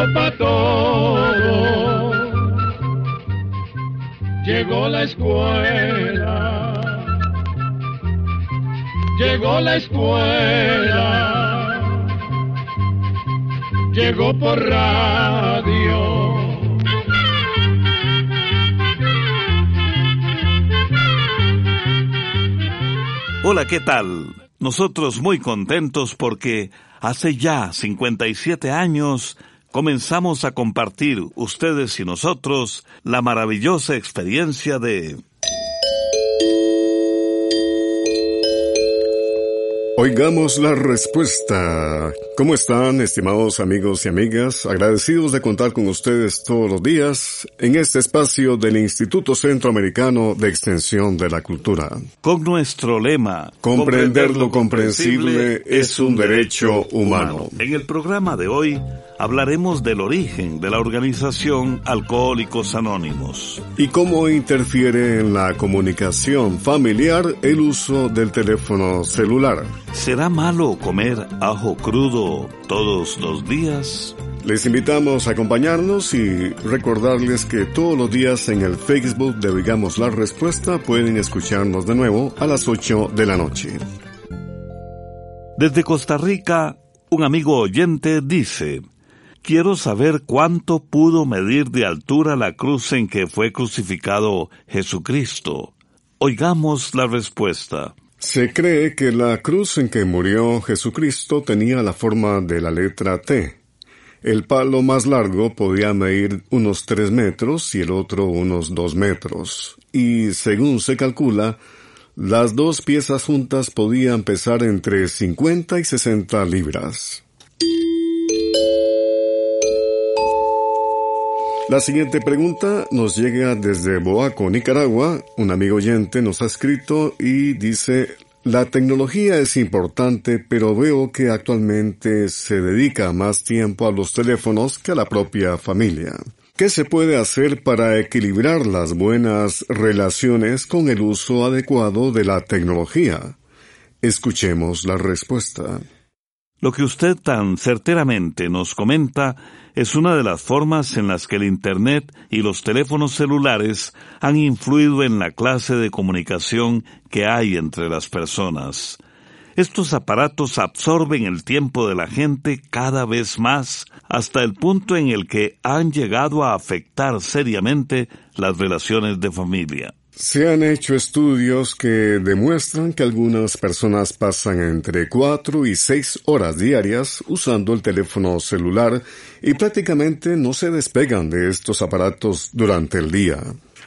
llegó para todo. Llegó la escuela. Llegó la escuela. Llegó por radio. Hola, ¿qué tal? Nosotros muy contentos porque hace ya 57 años comenzamos a compartir ustedes y nosotros la maravillosa experiencia de Oigamos la respuesta. ¿Cómo están, estimados amigos y amigas? Agradecidos de contar con ustedes todos los días en este espacio del Instituto Centroamericano de Extensión de la Cultura. Con nuestro lema, Comprender lo comprensible es un derecho humano. En el programa de hoy hablaremos del origen de la organización Alcohólicos Anónimos. Y cómo interfiere en la comunicación familiar el uso del teléfono celular. ¿Será malo comer ajo crudo todos los días? Les invitamos a acompañarnos y recordarles que todos los días en el Facebook de Oigamos la Respuesta pueden escucharnos de nuevo a las 8 de la noche. Desde Costa Rica, un amigo oyente dice, Quiero saber cuánto pudo medir de altura la cruz en que fue crucificado Jesucristo. Oigamos la respuesta. Se cree que la cruz en que murió Jesucristo tenía la forma de la letra T. El palo más largo podía medir unos tres metros y el otro unos dos metros, y según se calcula, las dos piezas juntas podían pesar entre 50 y 60 libras. La siguiente pregunta nos llega desde Boaco, Nicaragua. Un amigo oyente nos ha escrito y dice, la tecnología es importante, pero veo que actualmente se dedica más tiempo a los teléfonos que a la propia familia. ¿Qué se puede hacer para equilibrar las buenas relaciones con el uso adecuado de la tecnología? Escuchemos la respuesta. Lo que usted tan certeramente nos comenta es una de las formas en las que el Internet y los teléfonos celulares han influido en la clase de comunicación que hay entre las personas. Estos aparatos absorben el tiempo de la gente cada vez más hasta el punto en el que han llegado a afectar seriamente las relaciones de familia. Se han hecho estudios que demuestran que algunas personas pasan entre cuatro y seis horas diarias usando el teléfono celular y prácticamente no se despegan de estos aparatos durante el día.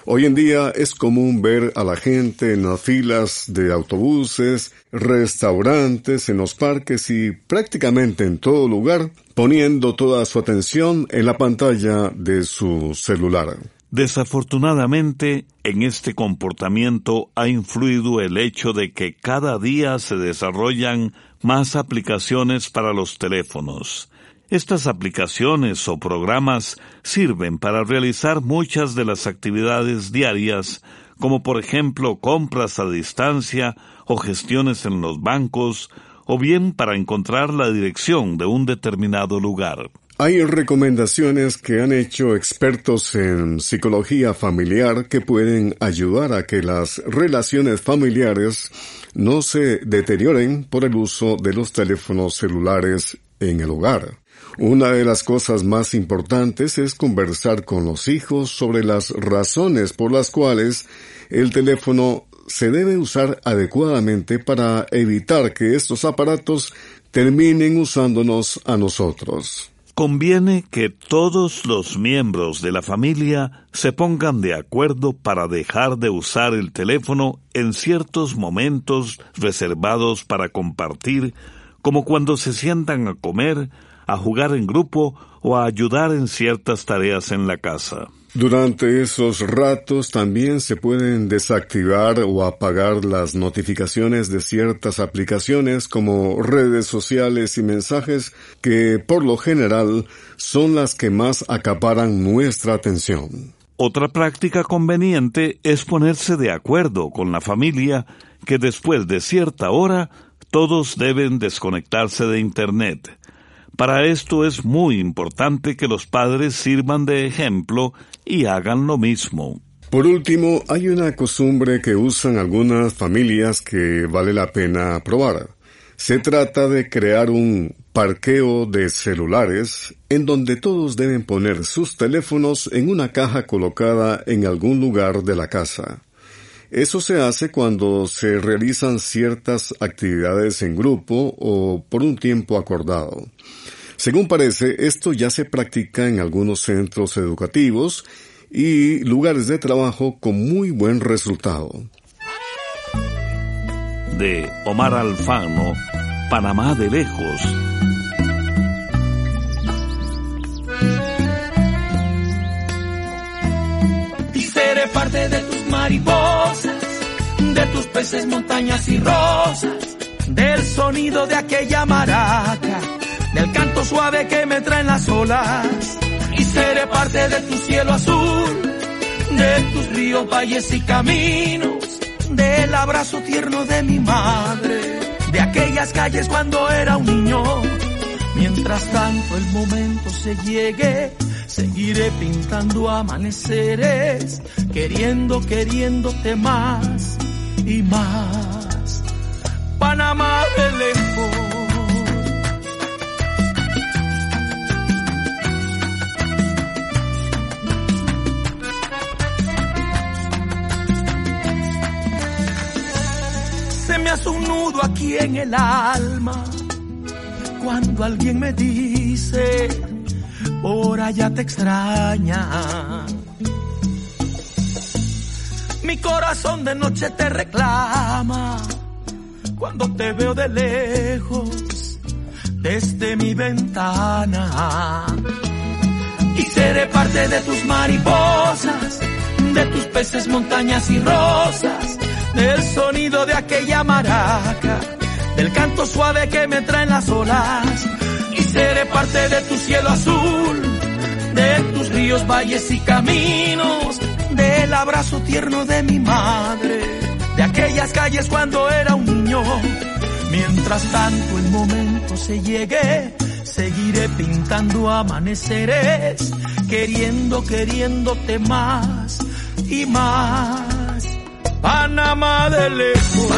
Hoy en día es común ver a la gente en las filas de autobuses, restaurantes, en los parques y prácticamente en todo lugar poniendo toda su atención en la pantalla de su celular. Desafortunadamente, en este comportamiento ha influido el hecho de que cada día se desarrollan más aplicaciones para los teléfonos. Estas aplicaciones o programas sirven para realizar muchas de las actividades diarias, como por ejemplo compras a distancia o gestiones en los bancos, o bien para encontrar la dirección de un determinado lugar. Hay recomendaciones que han hecho expertos en psicología familiar que pueden ayudar a que las relaciones familiares no se deterioren por el uso de los teléfonos celulares en el hogar. Una de las cosas más importantes es conversar con los hijos sobre las razones por las cuales el teléfono se debe usar adecuadamente para evitar que estos aparatos terminen usándonos a nosotros. Conviene que todos los miembros de la familia se pongan de acuerdo para dejar de usar el teléfono en ciertos momentos reservados para compartir, como cuando se sientan a comer, a jugar en grupo o a ayudar en ciertas tareas en la casa. Durante esos ratos también se pueden desactivar o apagar las notificaciones de ciertas aplicaciones como redes sociales y mensajes que por lo general son las que más acaparan nuestra atención. Otra práctica conveniente es ponerse de acuerdo con la familia que después de cierta hora todos deben desconectarse de Internet Para esto es muy importante que los padres sirvan de ejemplo y hagan lo mismo. Por último, hay una costumbre que usan algunas familias que vale la pena probar. Se trata de crear un parqueo de celulares en donde todos deben poner sus teléfonos en una caja colocada en algún lugar de la casa. Eso se hace cuando se realizan ciertas actividades en grupo o por un tiempo acordado. Según parece, esto ya se practica en algunos centros educativos y lugares de trabajo con muy buen resultado. De Omar Alfano, Panamá de lejos. Y seré parte de tus mariposas, de tus peces, montañas y rosas, del sonido de aquella maraca, del canto suave que me traen las olas y seré parte de tu cielo azul, de tus ríos, valles y caminos, del abrazo tierno de mi madre, de aquellas calles cuando era un niño. Mientras tanto el momento se llegue, seguiré pintando amaneceres, queriendo, queriéndote más y más. Panamá de un nudo aquí en el alma. Cuando alguien me dice, por allá te extraña. Mi corazón de noche te reclama. Cuando te veo de lejos, desde mi ventana. Y seré parte de tus mariposas, de tus peces, montañas y rosas del sonido de aquella maraca, del canto suave que me traen las olas, y seré parte de tu cielo azul, de tus ríos, valles y caminos, del abrazo tierno de mi madre, de aquellas calles cuando era un niño. Mientras tanto el momento se llegue, seguiré pintando amaneceres, queriendo, queriéndote más y más. Panamá de lejos.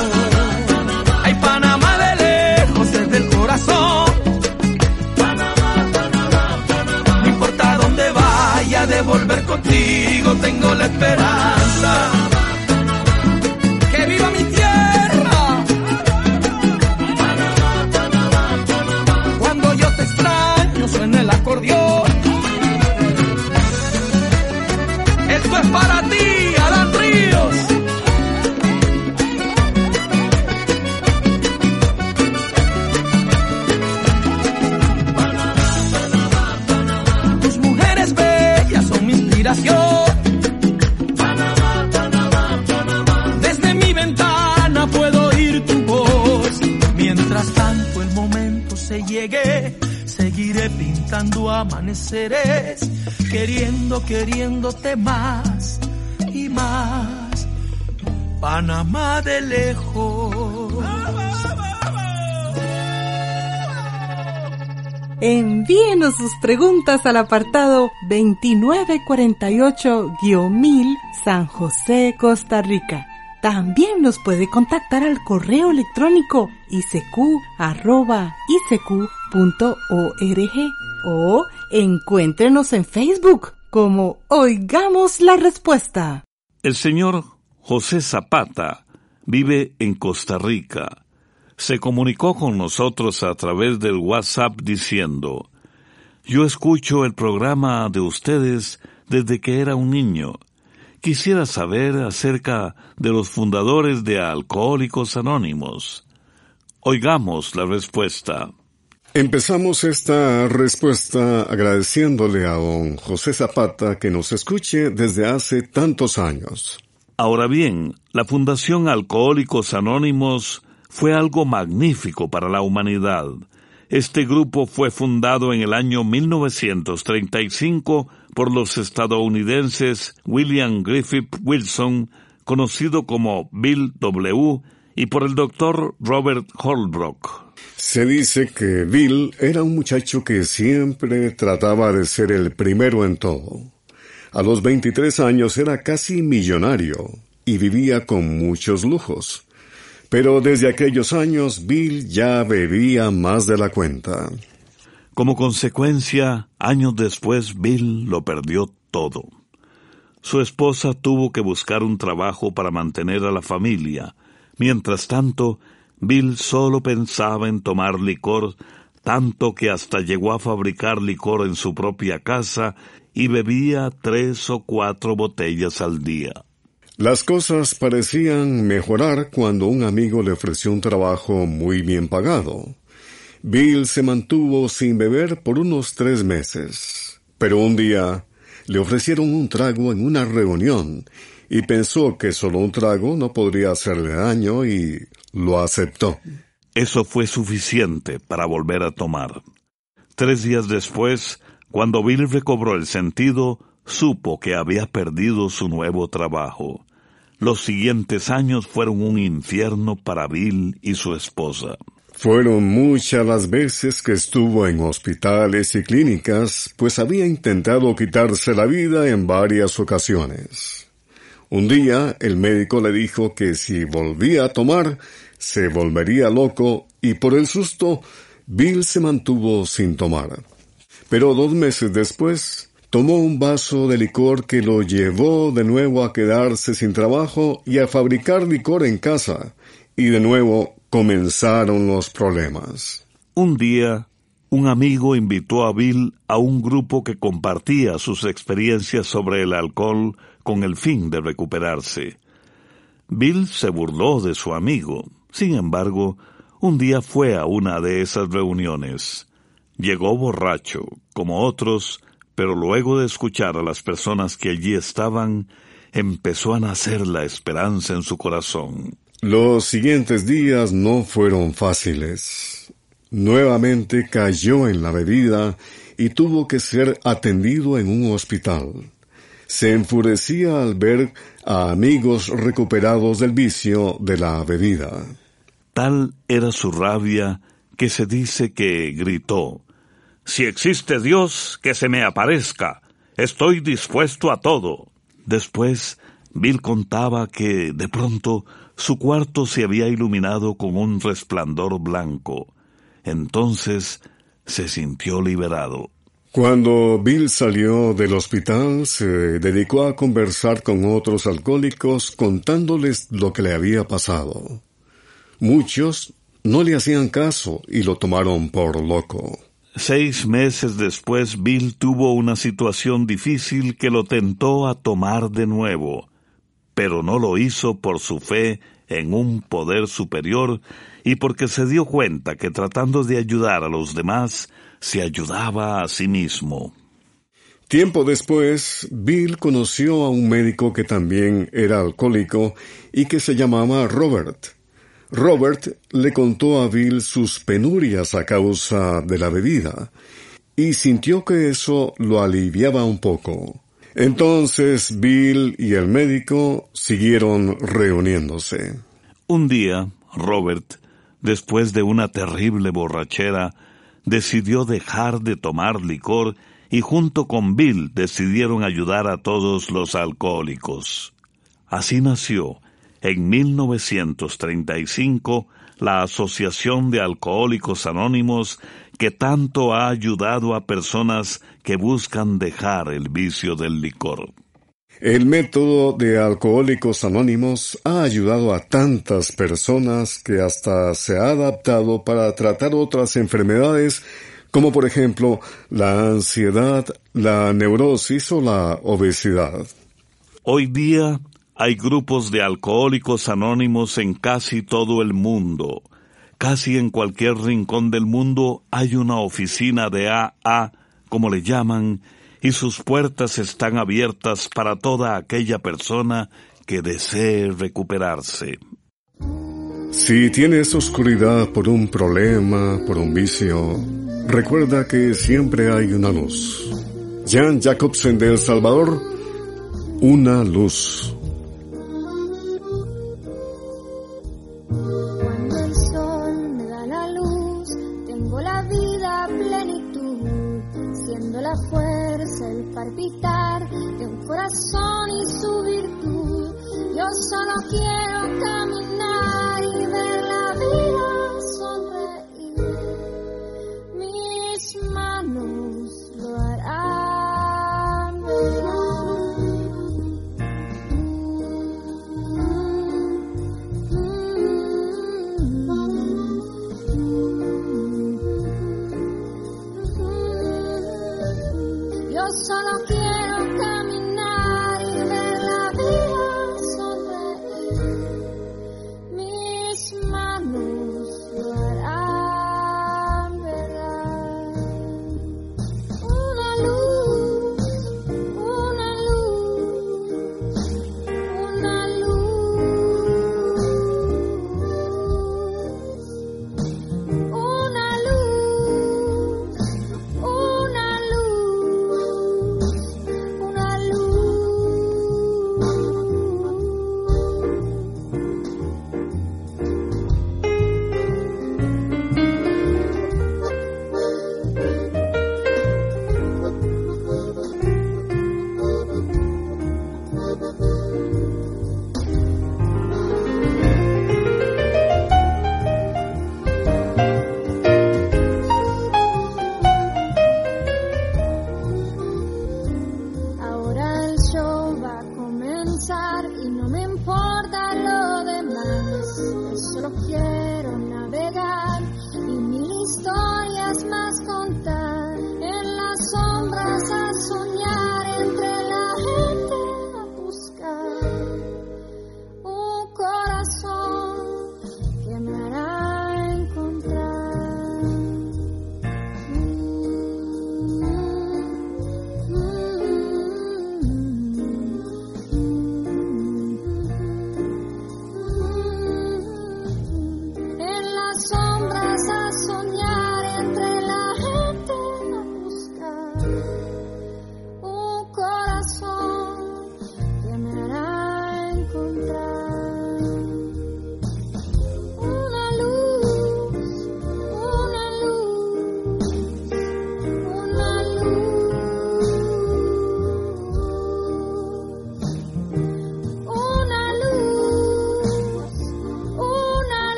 Ay, Panamá de lejos, desde el corazón. No importa dónde vaya, de volver contigo, tengo la esperanza. Queriendo, queriéndote más y más. Panamá de lejos. Envíenos sus preguntas al apartado 2948-1000 San José, Costa Rica. También nos puede contactar al correo electrónico isq.org o encuéntrenos en Facebook como Oigamos la Respuesta. El señor José Zapata vive en Costa Rica. Se comunicó con nosotros a través del WhatsApp diciendo, Yo escucho el programa de ustedes desde que era un niño. Quisiera saber acerca de los fundadores de Alcohólicos Anónimos. Oigamos la respuesta. Empezamos esta respuesta agradeciéndole a don José Zapata que nos escuche desde hace tantos años. Ahora bien, la Fundación Alcohólicos Anónimos fue algo magnífico para la humanidad. Este grupo fue fundado en el año 1935 por los estadounidenses William Griffith Wilson, conocido como Bill W., y por el doctor Robert Holbrook. Se dice que Bill era un muchacho que siempre trataba de ser el primero en todo. A los 23 años era casi millonario y vivía con muchos lujos. Pero desde aquellos años Bill ya bebía más de la cuenta. Como consecuencia, años después Bill lo perdió todo. Su esposa tuvo que buscar un trabajo para mantener a la familia. Mientras tanto, Bill solo pensaba en tomar licor, tanto que hasta llegó a fabricar licor en su propia casa y bebía tres o cuatro botellas al día. Las cosas parecían mejorar cuando un amigo le ofreció un trabajo muy bien pagado. Bill se mantuvo sin beber por unos tres meses, pero un día le ofrecieron un trago en una reunión y pensó que solo un trago no podría hacerle daño y lo aceptó. Eso fue suficiente para volver a tomar. Tres días después, cuando Bill recobró el sentido, supo que había perdido su nuevo trabajo. Los siguientes años fueron un infierno para Bill y su esposa. Fueron muchas las veces que estuvo en hospitales y clínicas, pues había intentado quitarse la vida en varias ocasiones. Un día el médico le dijo que si volvía a tomar, se volvería loco y por el susto, Bill se mantuvo sin tomar. Pero dos meses después, tomó un vaso de licor que lo llevó de nuevo a quedarse sin trabajo y a fabricar licor en casa, y de nuevo comenzaron los problemas. Un día, un amigo invitó a Bill a un grupo que compartía sus experiencias sobre el alcohol con el fin de recuperarse. Bill se burló de su amigo. Sin embargo, un día fue a una de esas reuniones. Llegó borracho, como otros, pero luego de escuchar a las personas que allí estaban, empezó a nacer la esperanza en su corazón. Los siguientes días no fueron fáciles. Nuevamente cayó en la bebida y tuvo que ser atendido en un hospital. Se enfurecía al ver a amigos recuperados del vicio de la bebida. Tal era su rabia que se dice que gritó Si existe Dios, que se me aparezca. Estoy dispuesto a todo. Después, Bill contaba que, de pronto, su cuarto se había iluminado con un resplandor blanco. Entonces se sintió liberado. Cuando Bill salió del hospital, se dedicó a conversar con otros alcohólicos contándoles lo que le había pasado. Muchos no le hacían caso y lo tomaron por loco. Seis meses después, Bill tuvo una situación difícil que lo tentó a tomar de nuevo pero no lo hizo por su fe en un poder superior y porque se dio cuenta que tratando de ayudar a los demás, se ayudaba a sí mismo. Tiempo después, Bill conoció a un médico que también era alcohólico y que se llamaba Robert. Robert le contó a Bill sus penurias a causa de la bebida, y sintió que eso lo aliviaba un poco. Entonces Bill y el médico siguieron reuniéndose. Un día, Robert, después de una terrible borrachera, decidió dejar de tomar licor y junto con Bill decidieron ayudar a todos los alcohólicos. Así nació, en 1935, la Asociación de Alcohólicos Anónimos que tanto ha ayudado a personas que buscan dejar el vicio del licor. El método de Alcohólicos Anónimos ha ayudado a tantas personas que hasta se ha adaptado para tratar otras enfermedades como por ejemplo la ansiedad, la neurosis o la obesidad. Hoy día hay grupos de alcohólicos anónimos en casi todo el mundo. Casi en cualquier rincón del mundo hay una oficina de AA, como le llaman, y sus puertas están abiertas para toda aquella persona que desee recuperarse. Si tienes oscuridad por un problema, por un vicio, recuerda que siempre hay una luz. Jan Jacobsen de El Salvador, una luz. fuerza, el palpitar de un corazón y su virtud. Yo solo quiero cantar.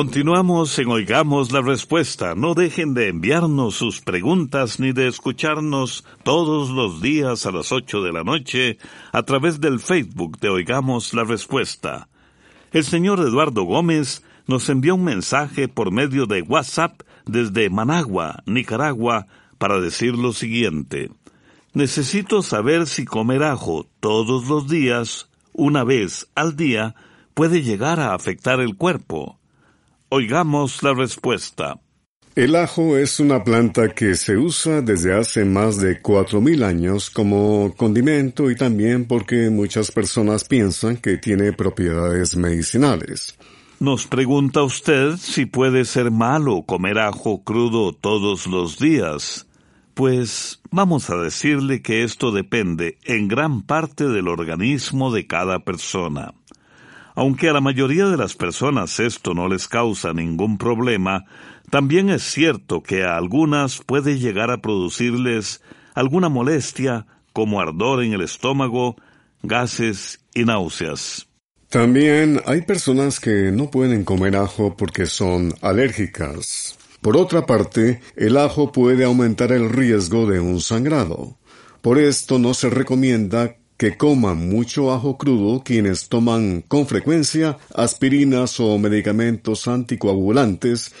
Continuamos en Oigamos la Respuesta. No dejen de enviarnos sus preguntas ni de escucharnos todos los días a las 8 de la noche a través del Facebook de Oigamos la Respuesta. El señor Eduardo Gómez nos envió un mensaje por medio de WhatsApp desde Managua, Nicaragua, para decir lo siguiente. Necesito saber si comer ajo todos los días, una vez al día, puede llegar a afectar el cuerpo. Oigamos la respuesta. El ajo es una planta que se usa desde hace más de cuatro mil años como condimento y también porque muchas personas piensan que tiene propiedades medicinales. Nos pregunta usted si puede ser malo comer ajo crudo todos los días. Pues vamos a decirle que esto depende en gran parte del organismo de cada persona. Aunque a la mayoría de las personas esto no les causa ningún problema, también es cierto que a algunas puede llegar a producirles alguna molestia como ardor en el estómago, gases y náuseas. También hay personas que no pueden comer ajo porque son alérgicas. Por otra parte, el ajo puede aumentar el riesgo de un sangrado. Por esto no se recomienda que coman mucho ajo crudo quienes toman con frecuencia aspirinas o medicamentos anticoagulantes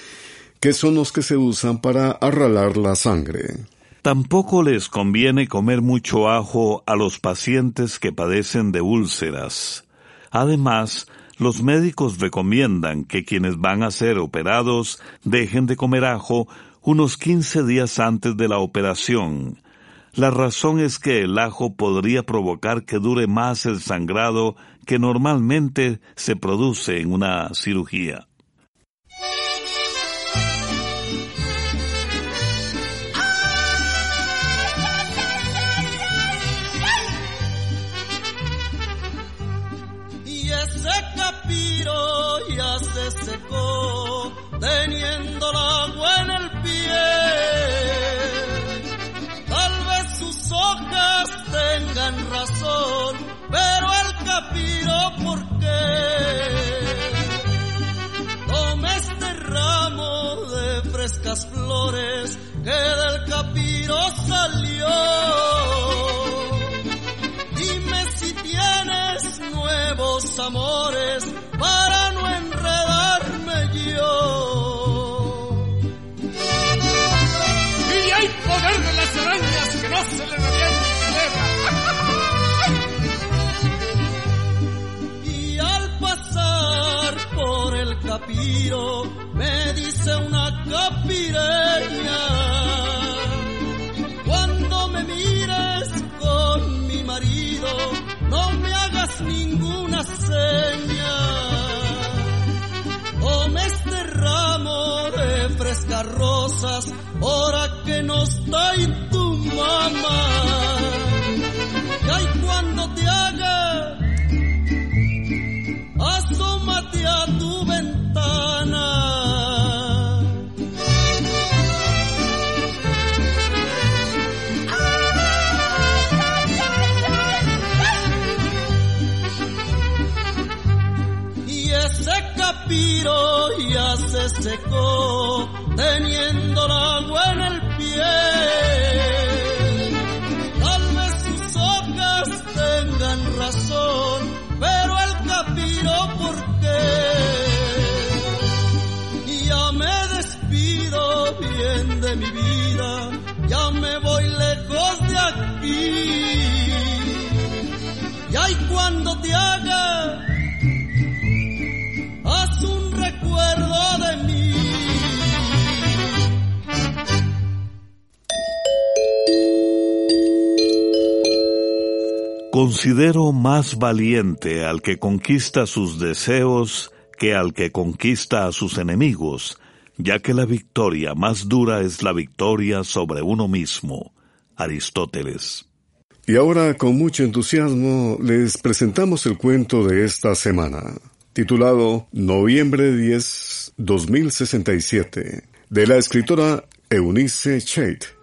que son los que se usan para arralar la sangre. Tampoco les conviene comer mucho ajo a los pacientes que padecen de úlceras. Además, los médicos recomiendan que quienes van a ser operados dejen de comer ajo unos 15 días antes de la operación. La razón es que el ajo podría provocar que dure más el sangrado que normalmente se produce en una cirugía. teniendo el agua en el pie. Tengan razón, pero el capiro, ¿por qué? Toma este ramo de frescas flores que del capiro salió. Me dice una capireña, cuando me mires con mi marido, no me hagas ninguna seña. Tome este ramo de frescas rosas, ahora que no está en tu mamá. Considero más valiente al que conquista sus deseos que al que conquista a sus enemigos, ya que la victoria más dura es la victoria sobre uno mismo. Aristóteles. Y ahora, con mucho entusiasmo, les presentamos el cuento de esta semana, titulado Noviembre 10, 2067, de la escritora Eunice Chait.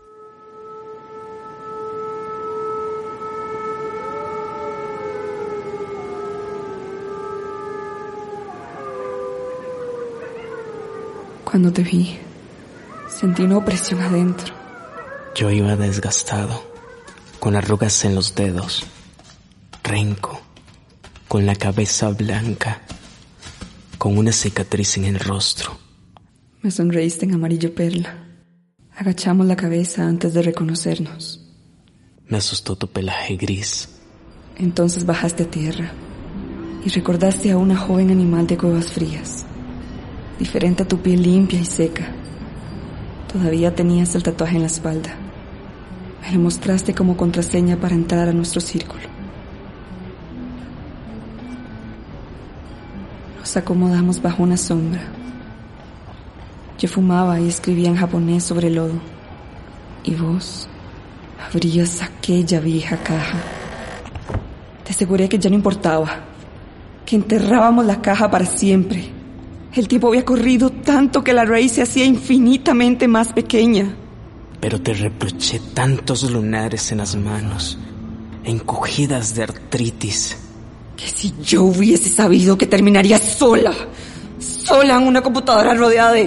Cuando te vi, sentí una opresión adentro. Yo iba desgastado, con arrugas en los dedos, renco, con la cabeza blanca, con una cicatriz en el rostro. Me sonreíste en amarillo perla. Agachamos la cabeza antes de reconocernos. Me asustó tu pelaje gris. Entonces bajaste a tierra y recordaste a una joven animal de cuevas frías, diferente a tu piel limpia y seca. Todavía tenías el tatuaje en la espalda. Me lo mostraste como contraseña para entrar a nuestro círculo. Nos acomodamos bajo una sombra. Yo fumaba y escribía en japonés sobre el lodo. Y vos abrías aquella vieja caja. Te aseguré que ya no importaba, que enterrábamos la caja para siempre. El tiempo había corrido tanto que la raíz se hacía infinitamente más pequeña. Pero te reproché tantos lunares en las manos, encogidas de artritis. Que si yo hubiese sabido que terminaría sola, sola en una computadora rodeada de,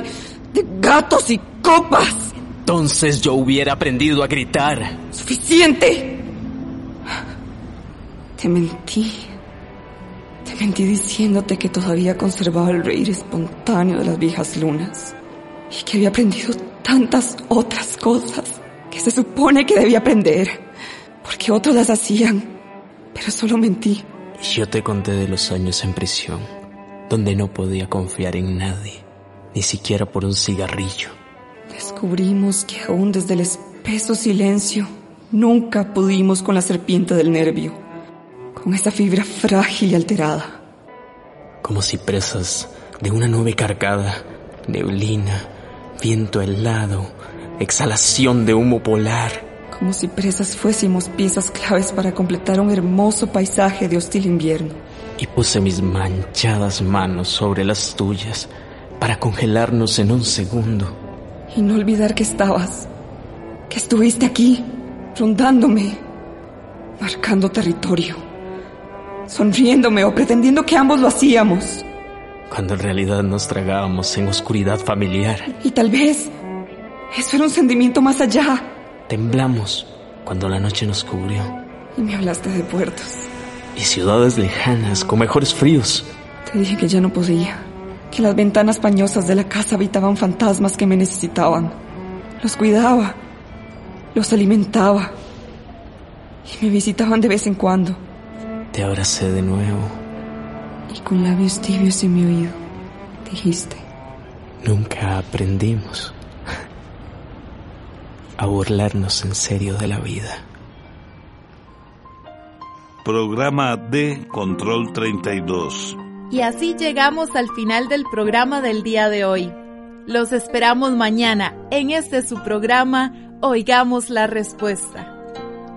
de gatos y copas. Entonces yo hubiera aprendido a gritar. ¡Suficiente! Te mentí. Mentí diciéndote que todavía conservaba el reír espontáneo de las viejas lunas. y que había aprendido tantas otras cosas que se supone que debía aprender, porque otros las hacían, pero solo mentí. Yo te conté de los años en prisión, donde no podía confiar en nadie, ni siquiera por un cigarrillo. Descubrimos que aún desde el espeso silencio nunca pudimos con la serpiente del nervio, con esa fibra frágil y alterada. Como si presas de una nube cargada, neblina, viento helado, exhalación de humo polar. Como si presas fuésemos piezas claves para completar un hermoso paisaje de hostil invierno. Y puse mis manchadas manos sobre las tuyas para congelarnos en un segundo. Y no olvidar que estabas, que estuviste aquí, rondándome, marcando territorio, sonriéndome o pretendiendo que ambos lo hacíamos cuando en realidad nos tragábamos en oscuridad familiar. Y tal vez eso era un sentimiento más allá. Temblamos cuando la noche nos cubrió. Y me hablaste de puertos. Y ciudades lejanas con mejores fríos. Te dije que ya no podía, que las ventanas pañosas de la casa habitaban fantasmas que me necesitaban. Los cuidaba, los alimentaba y me visitaban de vez en cuando. Te abracé de nuevo y con labios tibios en mi oído dijiste, nunca aprendimos a burlarnos en serio de la vida. Programa de Control 32. Y así llegamos al final del programa del día de hoy. Los esperamos mañana en este su programa Oigamos la Respuesta.